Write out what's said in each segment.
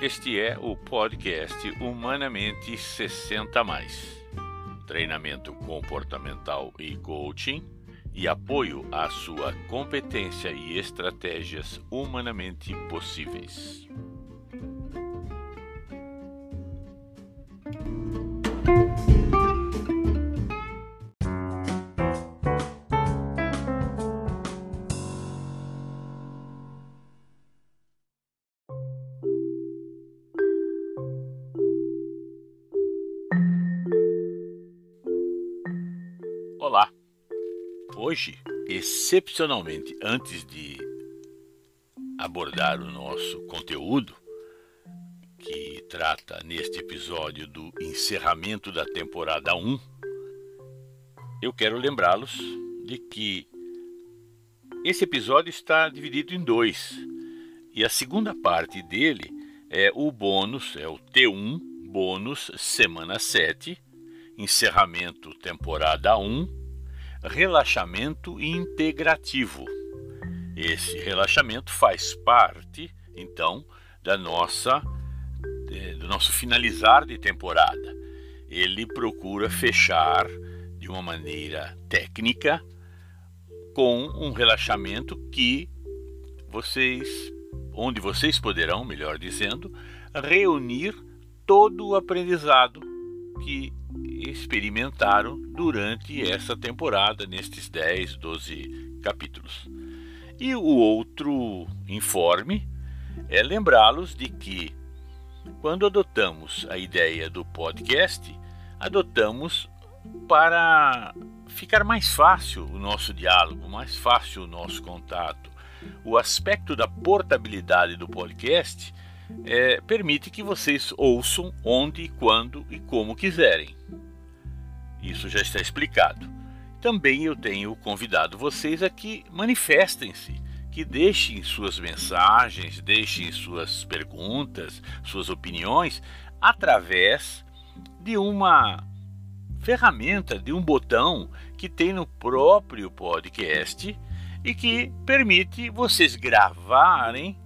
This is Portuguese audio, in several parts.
Este é o podcast Humanamente 60 mais. Treinamento comportamental e coaching e apoio à sua competência e estratégias humanamente possíveis. Hoje, excepcionalmente, antes de abordar o nosso conteúdo, que trata neste episódio do encerramento da temporada 1, eu quero lembrá-los de que esse episódio está dividido em dois. E a segunda parte dele é o bônus, é o T1 bônus semana 7 encerramento temporada 1, relaxamento integrativo. Esse relaxamento faz parte, então, da nossa do nosso finalizar de temporada. Ele procura fechar de uma maneira técnica com um relaxamento que vocês onde vocês poderão, melhor dizendo, reunir todo o aprendizado que experimentaram durante essa temporada, nestes 10, 12 capítulos. E o outro informe é lembrá-los de que, quando adotamos a ideia do podcast, adotamos para ficar mais fácil o nosso diálogo, mais fácil o nosso contato. O aspecto da portabilidade do podcast é, permite que vocês ouçam onde, quando e como quiserem. Isso já está explicado. Também eu tenho convidado vocês a que manifestem-se, que deixem suas mensagens, deixem suas perguntas, suas opiniões através de uma ferramenta, de um botão que tem no próprio podcast e que permite vocês gravarem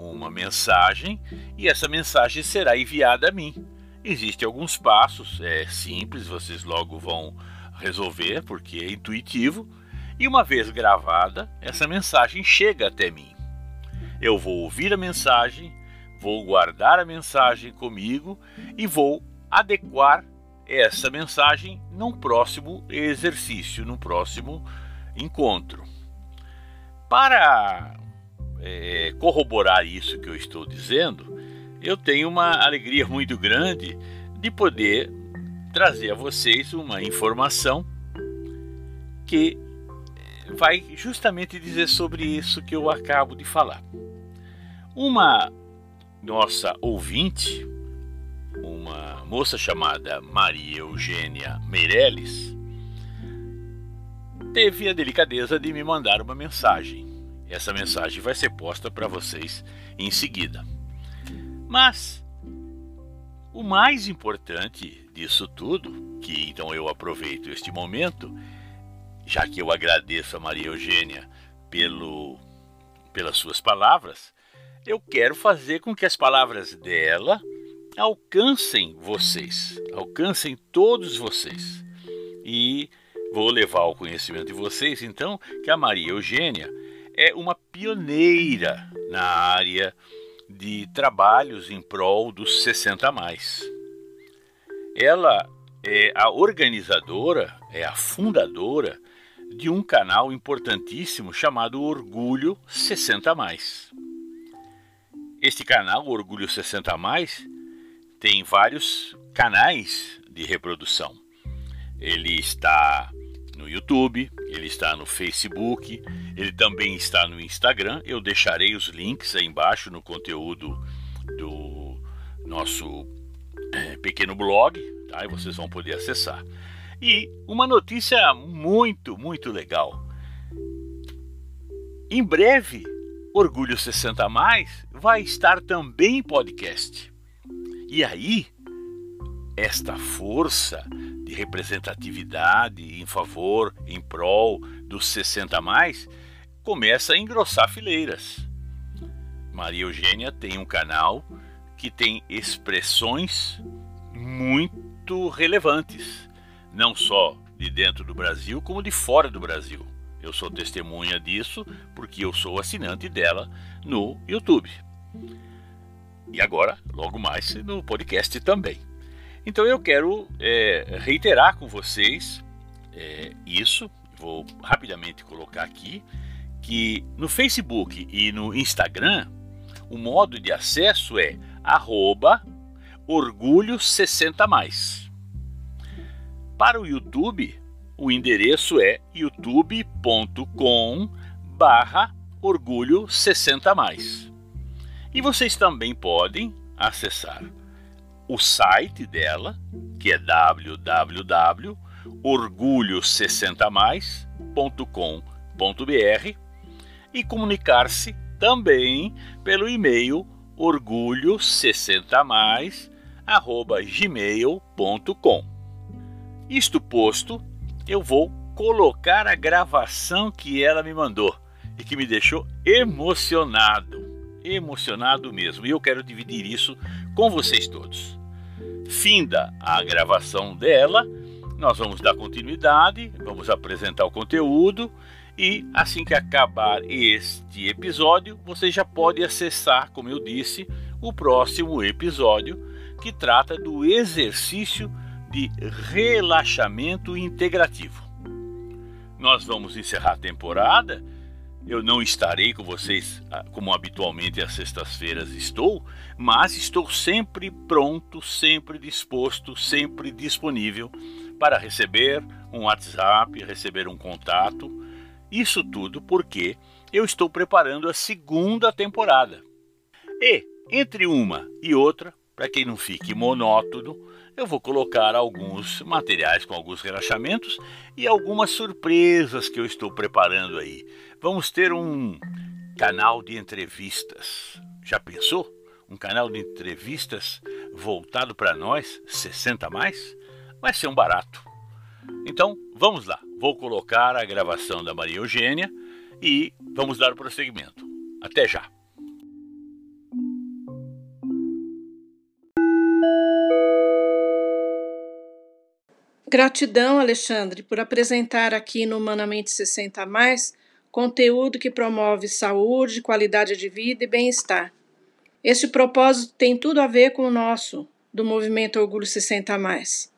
uma mensagem e essa mensagem será enviada a mim. Existem alguns passos, é simples, vocês logo vão resolver porque é intuitivo. E uma vez gravada, essa mensagem chega até mim. Eu vou ouvir a mensagem, vou guardar a mensagem comigo e vou adequar essa mensagem num próximo exercício, num próximo encontro. Para é, corroborar isso que eu estou dizendo, eu tenho uma alegria muito grande de poder trazer a vocês uma informação que vai justamente dizer sobre isso que eu acabo de falar. Uma nossa ouvinte, uma moça chamada Maria Eugênia Meirelles, teve a delicadeza de me mandar uma mensagem essa mensagem vai ser posta para vocês em seguida. Mas o mais importante disso tudo, que então eu aproveito este momento, já que eu agradeço a Maria Eugênia pelo, pelas suas palavras, eu quero fazer com que as palavras dela alcancem vocês, alcancem todos vocês. E vou levar ao conhecimento de vocês, então, que a Maria Eugênia é uma pioneira na área de trabalhos em prol dos 60 mais. Ela é a organizadora, é a fundadora de um canal importantíssimo chamado Orgulho 60 mais. Este canal, Orgulho 60 mais, tem vários canais de reprodução. Ele está no YouTube, ele está no Facebook, ele também está no Instagram. Eu deixarei os links aí embaixo no conteúdo do nosso é, pequeno blog, tá? E vocês vão poder acessar. E uma notícia muito, muito legal. Em breve, Orgulho 60 Mais vai estar também em podcast. E aí, esta força de representatividade em favor, em prol dos 60 mais, começa a engrossar fileiras. Maria Eugênia tem um canal que tem expressões muito relevantes, não só de dentro do Brasil, como de fora do Brasil. Eu sou testemunha disso porque eu sou assinante dela no YouTube. E agora, logo mais, no podcast também. Então eu quero é, reiterar com vocês é, isso, vou rapidamente colocar aqui, que no Facebook e no Instagram o modo de acesso é arroba orgulho60 mais. Para o YouTube, o endereço é youtube.com barra orgulho 60 mais. E vocês também podem acessar o site dela, que é www.orgulho60mais.com.br e comunicar-se também pelo e-mail orgulho60mais@gmail.com. Isto posto, eu vou colocar a gravação que ela me mandou e que me deixou emocionado, emocionado mesmo. E eu quero dividir isso com vocês todos. Finda a gravação dela, nós vamos dar continuidade, vamos apresentar o conteúdo e assim que acabar este episódio, você já pode acessar, como eu disse, o próximo episódio que trata do exercício de relaxamento integrativo. Nós vamos encerrar a temporada. Eu não estarei com vocês ah, como habitualmente às sextas-feiras estou, mas estou sempre pronto, sempre disposto, sempre disponível para receber um WhatsApp, receber um contato. Isso tudo porque eu estou preparando a segunda temporada. E, entre uma e outra, para que não fique monótono, eu vou colocar alguns materiais com alguns relaxamentos e algumas surpresas que eu estou preparando aí. Vamos ter um canal de entrevistas. Já pensou? Um canal de entrevistas voltado para nós, 60 mais? Vai ser um barato. Então, vamos lá. Vou colocar a gravação da Maria Eugênia e vamos dar o prosseguimento. Até já. Gratidão, Alexandre, por apresentar aqui no Humanamente 60 Mais conteúdo que promove saúde, qualidade de vida e bem-estar. Este propósito tem tudo a ver com o nosso, do movimento Orgulho 60 Mais.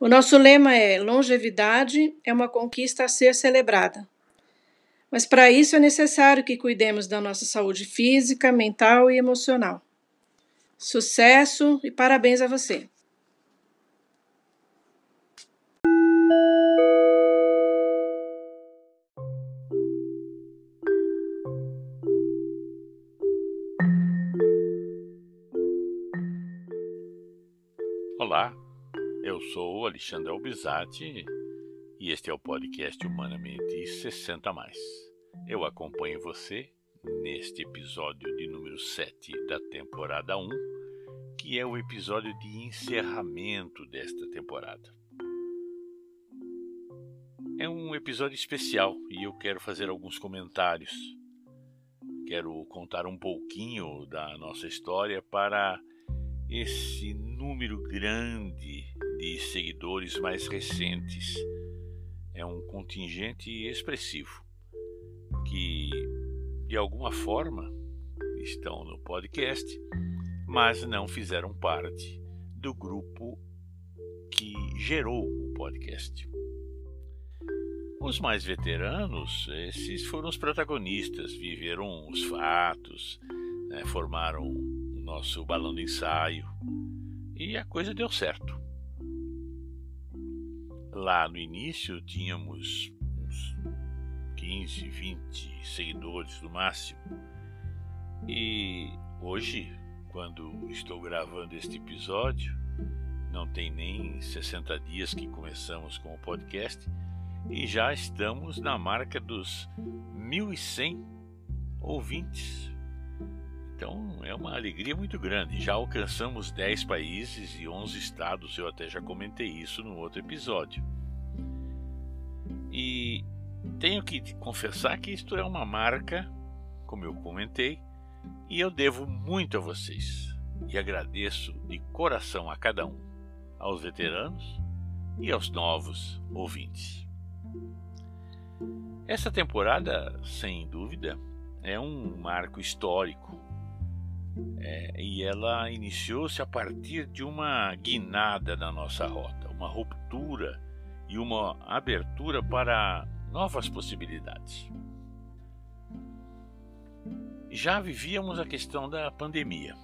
O nosso lema é: longevidade é uma conquista a ser celebrada. Mas para isso é necessário que cuidemos da nossa saúde física, mental e emocional. Sucesso e parabéns a você! Alexandre Albizati e este é o podcast Humanamente 60 mais. Eu acompanho você neste episódio de número 7 da temporada 1, que é o episódio de encerramento desta temporada. É um episódio especial e eu quero fazer alguns comentários. Quero contar um pouquinho da nossa história para esse número grande de seguidores mais recentes. É um contingente expressivo que, de alguma forma, estão no podcast, mas não fizeram parte do grupo que gerou o podcast. Os mais veteranos, esses foram os protagonistas, viveram os fatos, né, formaram o nosso balão de ensaio e a coisa deu certo. Lá no início tínhamos uns 15, 20 seguidores no máximo. E hoje, quando estou gravando este episódio, não tem nem 60 dias que começamos com o podcast e já estamos na marca dos 1.100 ouvintes. Então é uma alegria muito grande. Já alcançamos 10 países e 11 estados, eu até já comentei isso no outro episódio. E tenho que confessar que isto é uma marca, como eu comentei, e eu devo muito a vocês. e agradeço de coração a cada um, aos veteranos e aos novos ouvintes. Essa temporada, sem dúvida, é um marco histórico é, e ela iniciou-se a partir de uma guinada na nossa rota, uma ruptura e uma abertura para novas possibilidades. Já vivíamos a questão da pandemia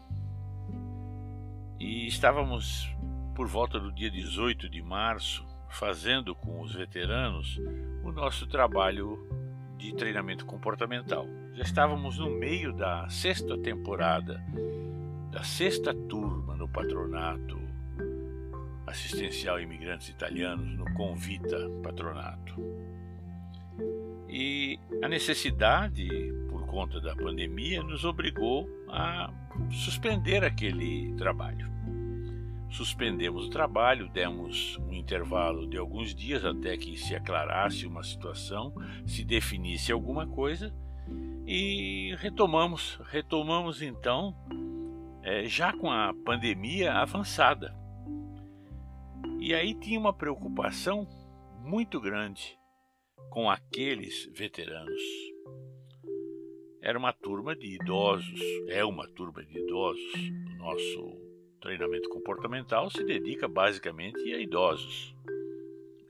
e estávamos por volta do dia 18 de março fazendo com os veteranos o nosso trabalho de treinamento comportamental. Já estávamos no meio da sexta temporada, da sexta turma no patronato assistencial imigrantes italianos, no Convita Patronato. E a necessidade, por conta da pandemia, nos obrigou a suspender aquele trabalho suspendemos o trabalho, demos um intervalo de alguns dias até que se aclarasse uma situação, se definisse alguma coisa e retomamos, retomamos então, é, já com a pandemia avançada. E aí tinha uma preocupação muito grande com aqueles veteranos. Era uma turma de idosos, é uma turma de idosos, nosso treinamento comportamental se dedica basicamente a idosos.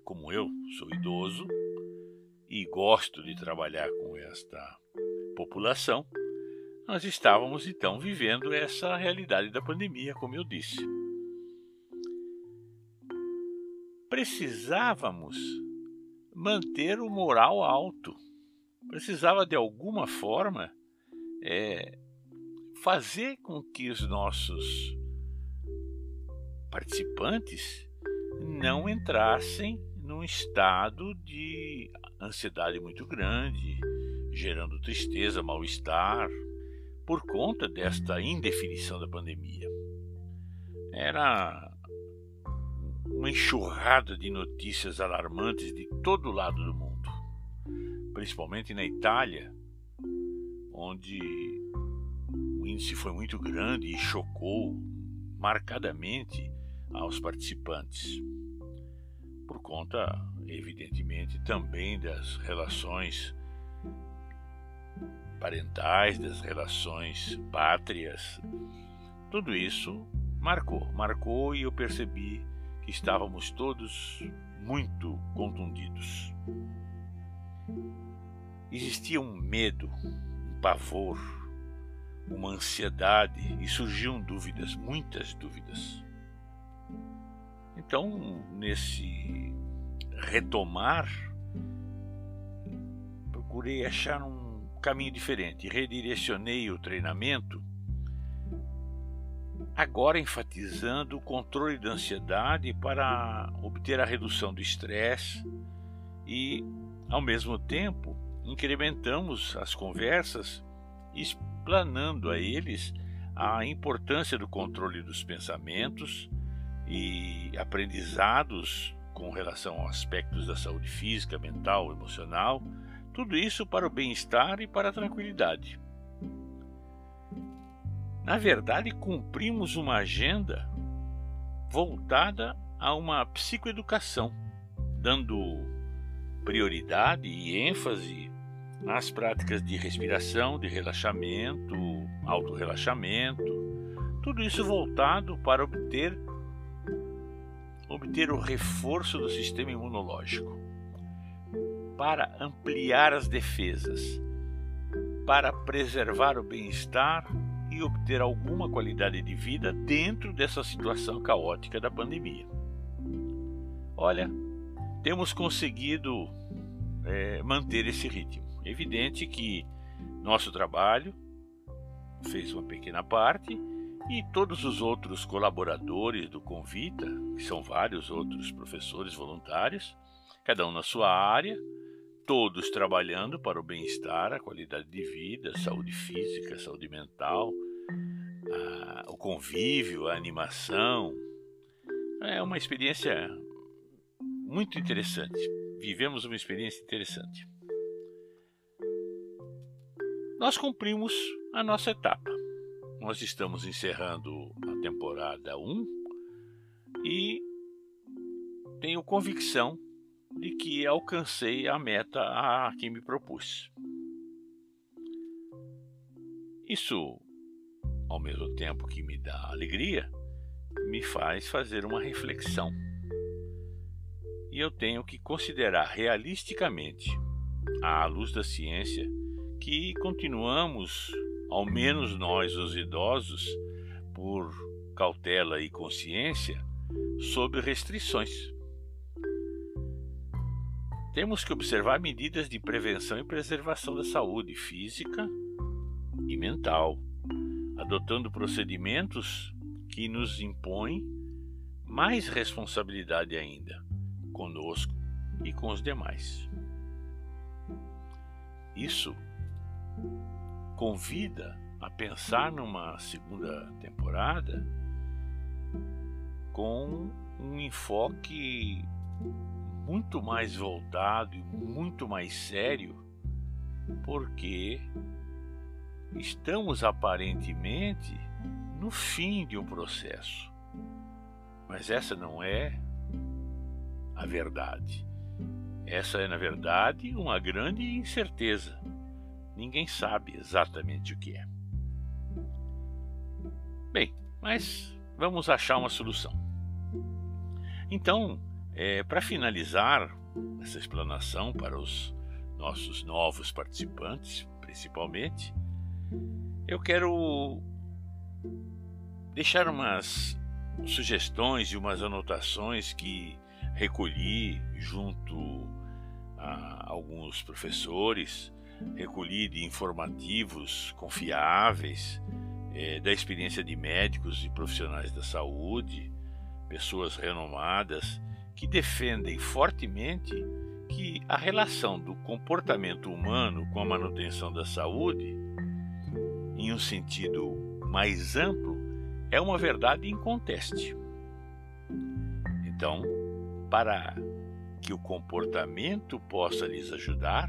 Como eu sou idoso e gosto de trabalhar com esta população, nós estávamos então vivendo essa realidade da pandemia, como eu disse. Precisávamos manter o moral alto, precisava de alguma forma é, fazer com que os nossos participantes não entrassem num estado de ansiedade muito grande, gerando tristeza, mal-estar, por conta desta indefinição da pandemia. Era uma enxurrada de notícias alarmantes de todo lado do mundo, principalmente na Itália, onde o índice foi muito grande e chocou marcadamente aos participantes, por conta, evidentemente, também das relações parentais, das relações pátrias. Tudo isso marcou, marcou e eu percebi que estávamos todos muito contundidos. Existia um medo, um pavor, uma ansiedade e surgiam dúvidas, muitas dúvidas. Então, nesse retomar, procurei achar um caminho diferente, redirecionei o treinamento, agora enfatizando o controle da ansiedade para obter a redução do estresse e, ao mesmo tempo, incrementamos as conversas, explanando a eles a importância do controle dos pensamentos e aprendizados com relação a aspectos da saúde física, mental, emocional, tudo isso para o bem-estar e para a tranquilidade. Na verdade, cumprimos uma agenda voltada a uma psicoeducação, dando prioridade e ênfase nas práticas de respiração, de relaxamento, autorrelaxamento, tudo isso voltado para obter obter o reforço do sistema imunológico, para ampliar as defesas, para preservar o bem-estar e obter alguma qualidade de vida dentro dessa situação caótica da pandemia. Olha, temos conseguido é, manter esse ritmo. É evidente que nosso trabalho fez uma pequena parte e todos os outros colaboradores do Convita, que são vários outros professores voluntários, cada um na sua área, todos trabalhando para o bem-estar, a qualidade de vida, saúde física, saúde mental, a, o convívio, a animação. É uma experiência muito interessante. Vivemos uma experiência interessante. Nós cumprimos a nossa etapa nós estamos encerrando a temporada 1 e tenho convicção de que alcancei a meta a que me propus. Isso, ao mesmo tempo que me dá alegria, me faz fazer uma reflexão. E eu tenho que considerar realisticamente, à luz da ciência, que continuamos, ao menos nós, os idosos, por cautela e consciência, sob restrições. Temos que observar medidas de prevenção e preservação da saúde física e mental, adotando procedimentos que nos impõem mais responsabilidade ainda conosco e com os demais. Isso convida a pensar numa segunda temporada com um enfoque muito mais voltado e muito mais sério, porque estamos aparentemente no fim de um processo. Mas essa não é a verdade. Essa é, na verdade, uma grande incerteza. Ninguém sabe exatamente o que é. Bem, mas vamos achar uma solução. Então, é, para finalizar essa explanação para os nossos novos participantes, principalmente, eu quero deixar umas sugestões e umas anotações que recolhi junto a alguns professores, recolhi de informativos confiáveis, é, da experiência de médicos e profissionais da saúde, pessoas renomadas que defendem fortemente que a relação do comportamento humano com a manutenção da saúde, em um sentido mais amplo, é uma verdade inconteste. Então, para que o comportamento possa lhes ajudar,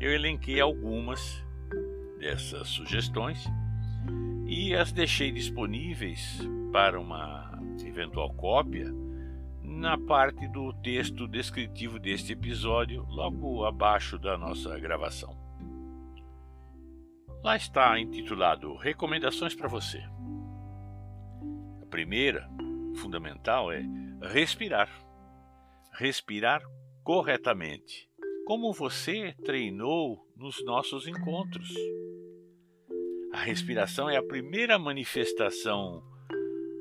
eu elenquei algumas dessas sugestões e as deixei disponíveis para uma eventual cópia na parte do texto descritivo deste episódio, logo abaixo da nossa gravação. Lá está intitulado Recomendações para você. A primeira, fundamental, é respirar. Respirar corretamente, como você treinou nos nossos encontros. A respiração é a primeira manifestação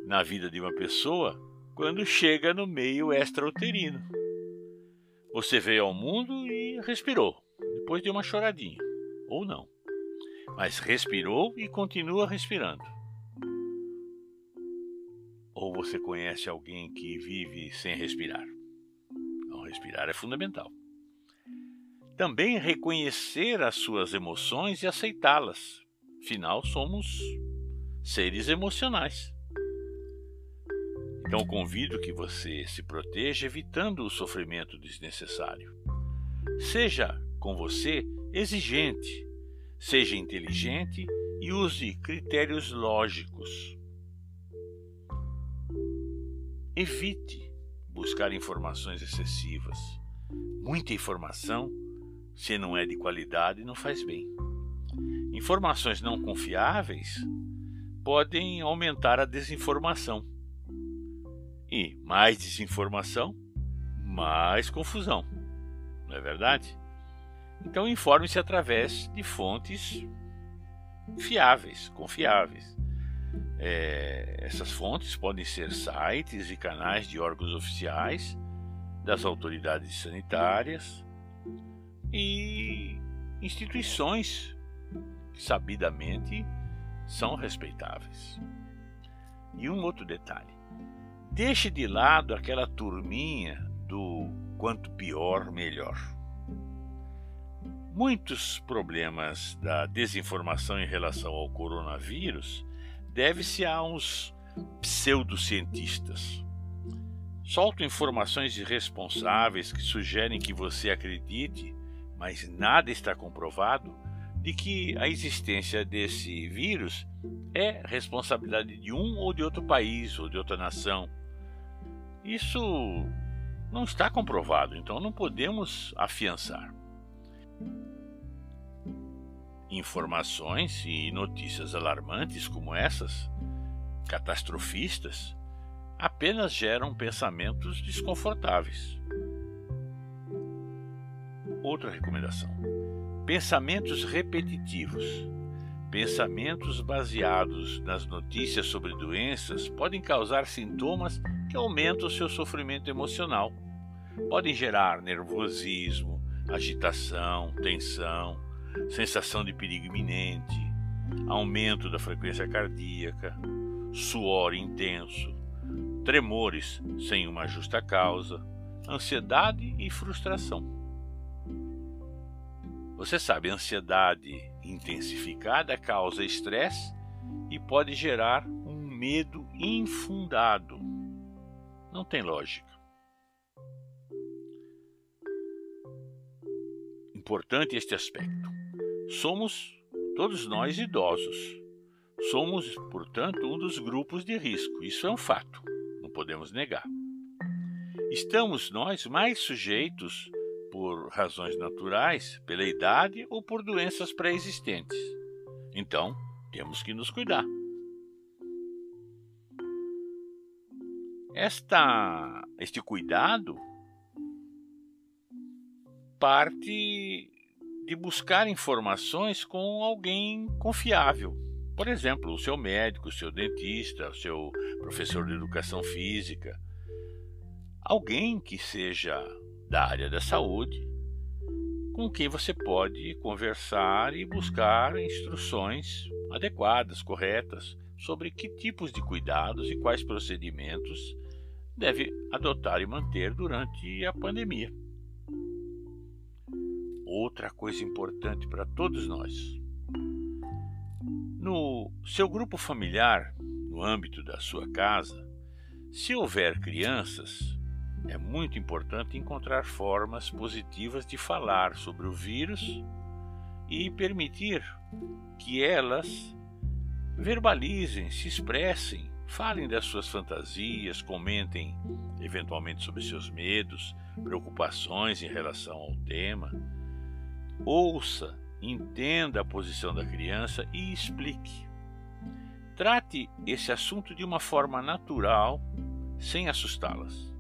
na vida de uma pessoa quando chega no meio extrauterino. Você veio ao mundo e respirou, depois de uma choradinha, ou não. Mas respirou e continua respirando. Ou você conhece alguém que vive sem respirar? Então, respirar é fundamental. Também reconhecer as suas emoções e aceitá-las. Afinal, somos seres emocionais. Então convido que você se proteja evitando o sofrimento desnecessário. Seja com você exigente, seja inteligente e use critérios lógicos. Evite buscar informações excessivas. Muita informação, se não é de qualidade, não faz bem. Informações não confiáveis podem aumentar a desinformação e mais desinformação, mais confusão. Não é verdade? Então informe-se através de fontes fiáveis, confiáveis. É, essas fontes podem ser sites e canais de órgãos oficiais, das autoridades sanitárias e instituições que sabidamente são respeitáveis. E um outro detalhe: Deixe de lado aquela turminha do quanto pior, melhor. Muitos problemas da desinformação em relação ao coronavírus deve-se a uns pseudocientistas. Soltam informações irresponsáveis que sugerem que você acredite, mas nada está comprovado, de que a existência desse vírus é responsabilidade de um ou de outro país ou de outra nação. Isso não está comprovado, então não podemos afiançar. Informações e notícias alarmantes como essas, catastrofistas, apenas geram pensamentos desconfortáveis. Outra recomendação: pensamentos repetitivos. Pensamentos baseados nas notícias sobre doenças podem causar sintomas que aumentam o seu sofrimento emocional. Podem gerar nervosismo, agitação, tensão, sensação de perigo iminente, aumento da frequência cardíaca, suor intenso, tremores sem uma justa causa, ansiedade e frustração. Você sabe, ansiedade intensificada causa estresse e pode gerar um medo infundado. Não tem lógica. Importante este aspecto. Somos todos nós idosos. Somos, portanto, um dos grupos de risco. Isso é um fato podemos negar. Estamos nós mais sujeitos, por razões naturais, pela idade ou por doenças pré-existentes. Então, temos que nos cuidar. Esta, este cuidado parte de buscar informações com alguém confiável por exemplo, o seu médico, o seu dentista, o seu professor de educação física. Alguém que seja da área da saúde, com quem você pode conversar e buscar instruções adequadas, corretas, sobre que tipos de cuidados e quais procedimentos deve adotar e manter durante a pandemia. Outra coisa importante para todos nós no seu grupo familiar, no âmbito da sua casa, se houver crianças, é muito importante encontrar formas positivas de falar sobre o vírus e permitir que elas verbalizem, se expressem, falem das suas fantasias, comentem eventualmente sobre seus medos, preocupações em relação ao tema. Ouça entenda a posição da criança e explique. Trate esse assunto de uma forma natural, sem assustá-las.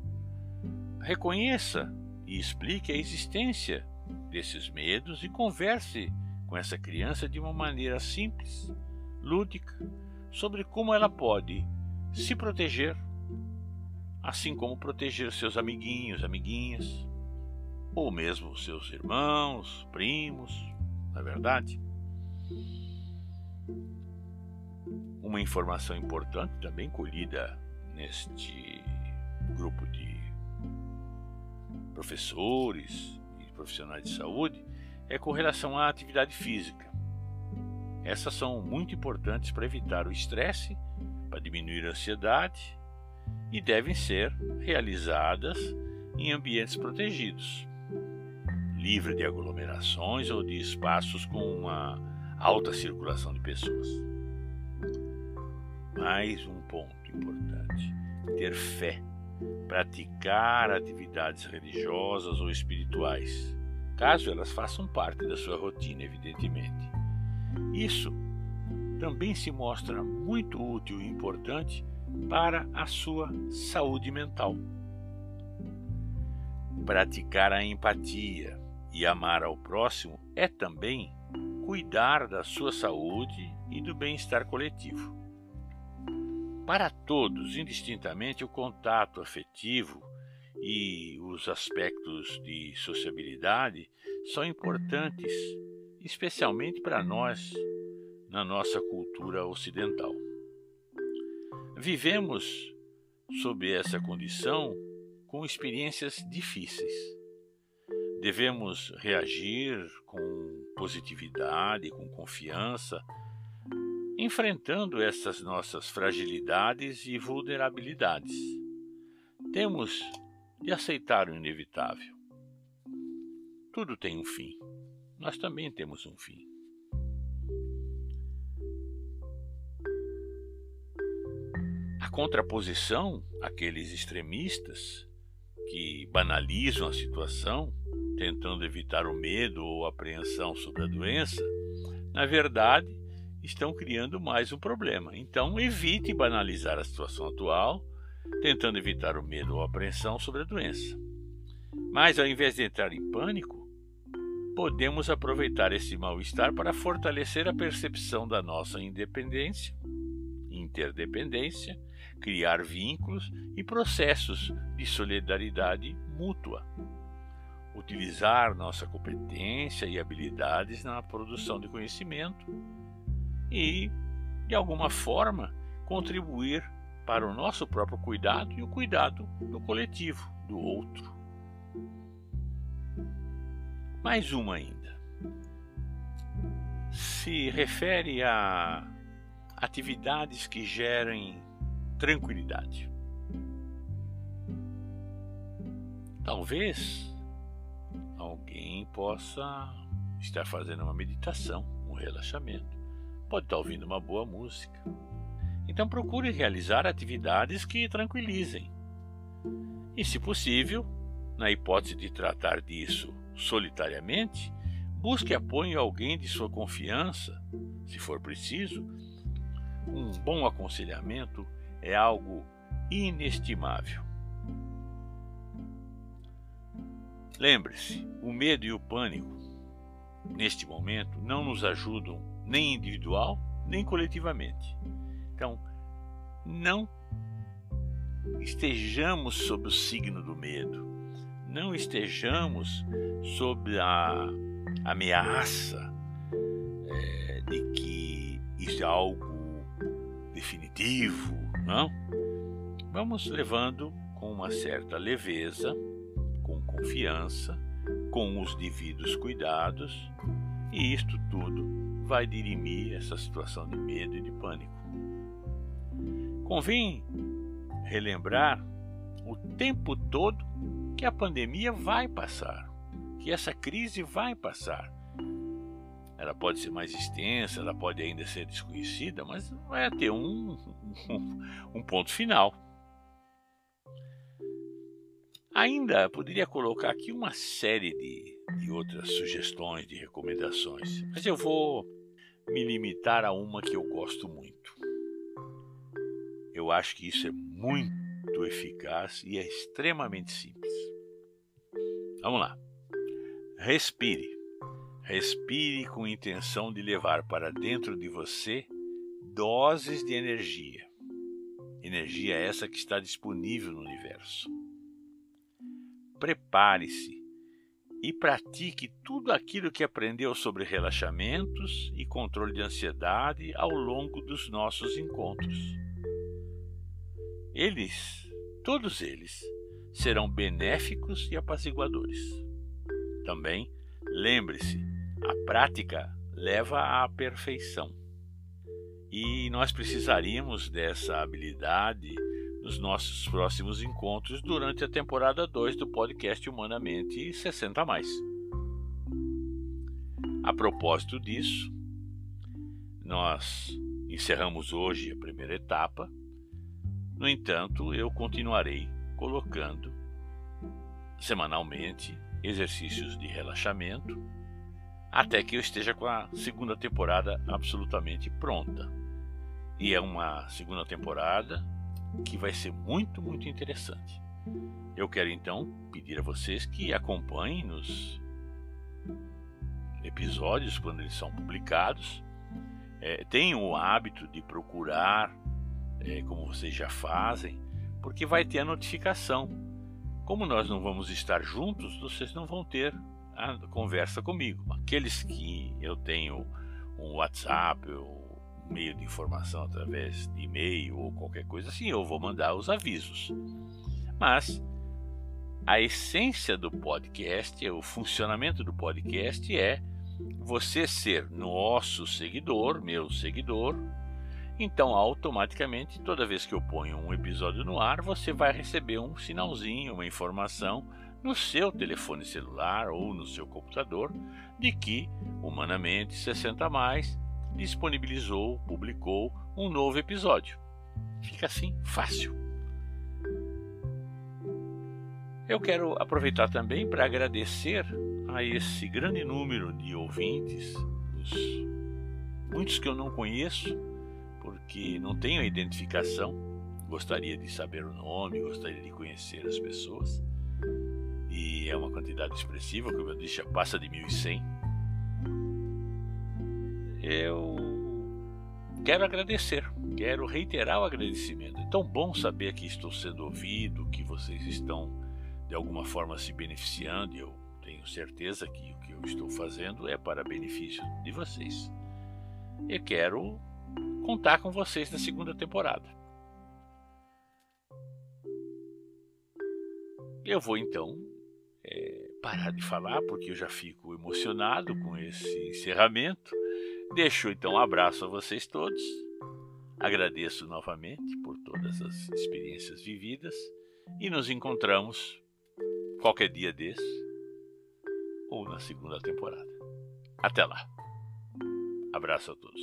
Reconheça e explique a existência desses medos e converse com essa criança de uma maneira simples, lúdica, sobre como ela pode se proteger, assim como proteger seus amiguinhos, amiguinhas, ou mesmo seus irmãos, primos, não é verdade? Uma informação importante também colhida neste grupo de professores e profissionais de saúde é com relação à atividade física. Essas são muito importantes para evitar o estresse, para diminuir a ansiedade e devem ser realizadas em ambientes protegidos livre de aglomerações ou de espaços com uma alta circulação de pessoas. Mais um ponto importante: ter fé, praticar atividades religiosas ou espirituais, caso elas façam parte da sua rotina, evidentemente. Isso também se mostra muito útil e importante para a sua saúde mental. Praticar a empatia, e amar ao próximo é também cuidar da sua saúde e do bem-estar coletivo. Para todos, indistintamente, o contato afetivo e os aspectos de sociabilidade são importantes, especialmente para nós na nossa cultura ocidental. Vivemos sob essa condição com experiências difíceis Devemos reagir com positividade, com confiança, enfrentando essas nossas fragilidades e vulnerabilidades. Temos de aceitar o inevitável. Tudo tem um fim. Nós também temos um fim. A contraposição àqueles extremistas que banalizam a situação, tentando evitar o medo ou apreensão sobre a doença, na verdade, estão criando mais um problema. Então, evite banalizar a situação atual, tentando evitar o medo ou a apreensão sobre a doença. Mas, ao invés de entrar em pânico, podemos aproveitar esse mal-estar para fortalecer a percepção da nossa independência, interdependência, criar vínculos e processos de solidariedade mútua. Utilizar nossa competência e habilidades na produção de conhecimento e, de alguma forma, contribuir para o nosso próprio cuidado e o cuidado do coletivo, do outro. Mais uma ainda. Se refere a atividades que gerem tranquilidade. Talvez alguém possa estar fazendo uma meditação, um relaxamento. Pode estar ouvindo uma boa música. Então procure realizar atividades que tranquilizem. E, se possível, na hipótese de tratar disso solitariamente, busque apoio em alguém de sua confiança, se for preciso. Um bom aconselhamento é algo inestimável. Lembre-se, o medo e o pânico, neste momento, não nos ajudam nem individual nem coletivamente. Então, não estejamos sob o signo do medo, não estejamos sob a ameaça é, de que isso é algo definitivo, não? Vamos levando com uma certa leveza, com confiança, com os devidos cuidados, e isto tudo vai dirimir essa situação de medo e de pânico. Convém relembrar o tempo todo que a pandemia vai passar, que essa crise vai passar. Ela pode ser mais extensa, ela pode ainda ser desconhecida, mas vai ter um, um, um ponto final. Ainda poderia colocar aqui uma série de, de outras sugestões, de recomendações, mas eu vou me limitar a uma que eu gosto muito. Eu acho que isso é muito eficaz e é extremamente simples. Vamos lá. Respire. Respire com intenção de levar para dentro de você doses de energia. Energia essa que está disponível no universo. Prepare-se e pratique tudo aquilo que aprendeu sobre relaxamentos e controle de ansiedade ao longo dos nossos encontros. Eles, todos eles, serão benéficos e apaziguadores. Também, lembre-se, a prática leva à perfeição. E nós precisaríamos dessa habilidade nos nossos próximos encontros durante a temporada 2 do podcast Humanamente 60 mais. A propósito disso, nós encerramos hoje a primeira etapa. No entanto, eu continuarei colocando semanalmente exercícios de relaxamento até que eu esteja com a segunda temporada absolutamente pronta. E é uma segunda temporada que vai ser muito, muito interessante. Eu quero então pedir a vocês que acompanhem nos episódios quando eles são publicados. É, tenham o hábito de procurar, é, como vocês já fazem, porque vai ter a notificação. Como nós não vamos estar juntos, vocês não vão ter a conversa comigo. Aqueles que eu tenho um WhatsApp, meio de informação através de e-mail ou qualquer coisa assim, eu vou mandar os avisos. Mas a essência do podcast, o funcionamento do podcast é você ser nosso seguidor, meu seguidor. Então, automaticamente, toda vez que eu ponho um episódio no ar, você vai receber um sinalzinho, uma informação no seu telefone celular ou no seu computador de que Humanamente 60 mais disponibilizou, publicou um novo episódio. Fica assim, fácil. Eu quero aproveitar também para agradecer a esse grande número de ouvintes, os muitos que eu não conheço, porque não tenho identificação, gostaria de saber o nome, gostaria de conhecer as pessoas, e é uma quantidade expressiva, como eu disse, já passa de 1.100. Eu quero agradecer, quero reiterar o agradecimento. É tão bom saber que estou sendo ouvido, que vocês estão de alguma forma se beneficiando, eu tenho certeza que o que eu estou fazendo é para benefício de vocês. Eu quero contar com vocês na segunda temporada. Eu vou então é, parar de falar porque eu já fico emocionado com esse encerramento. Deixo então um abraço a vocês todos. Agradeço novamente por todas as experiências vividas e nos encontramos qualquer dia desse ou na segunda temporada. Até lá. Abraço a todos.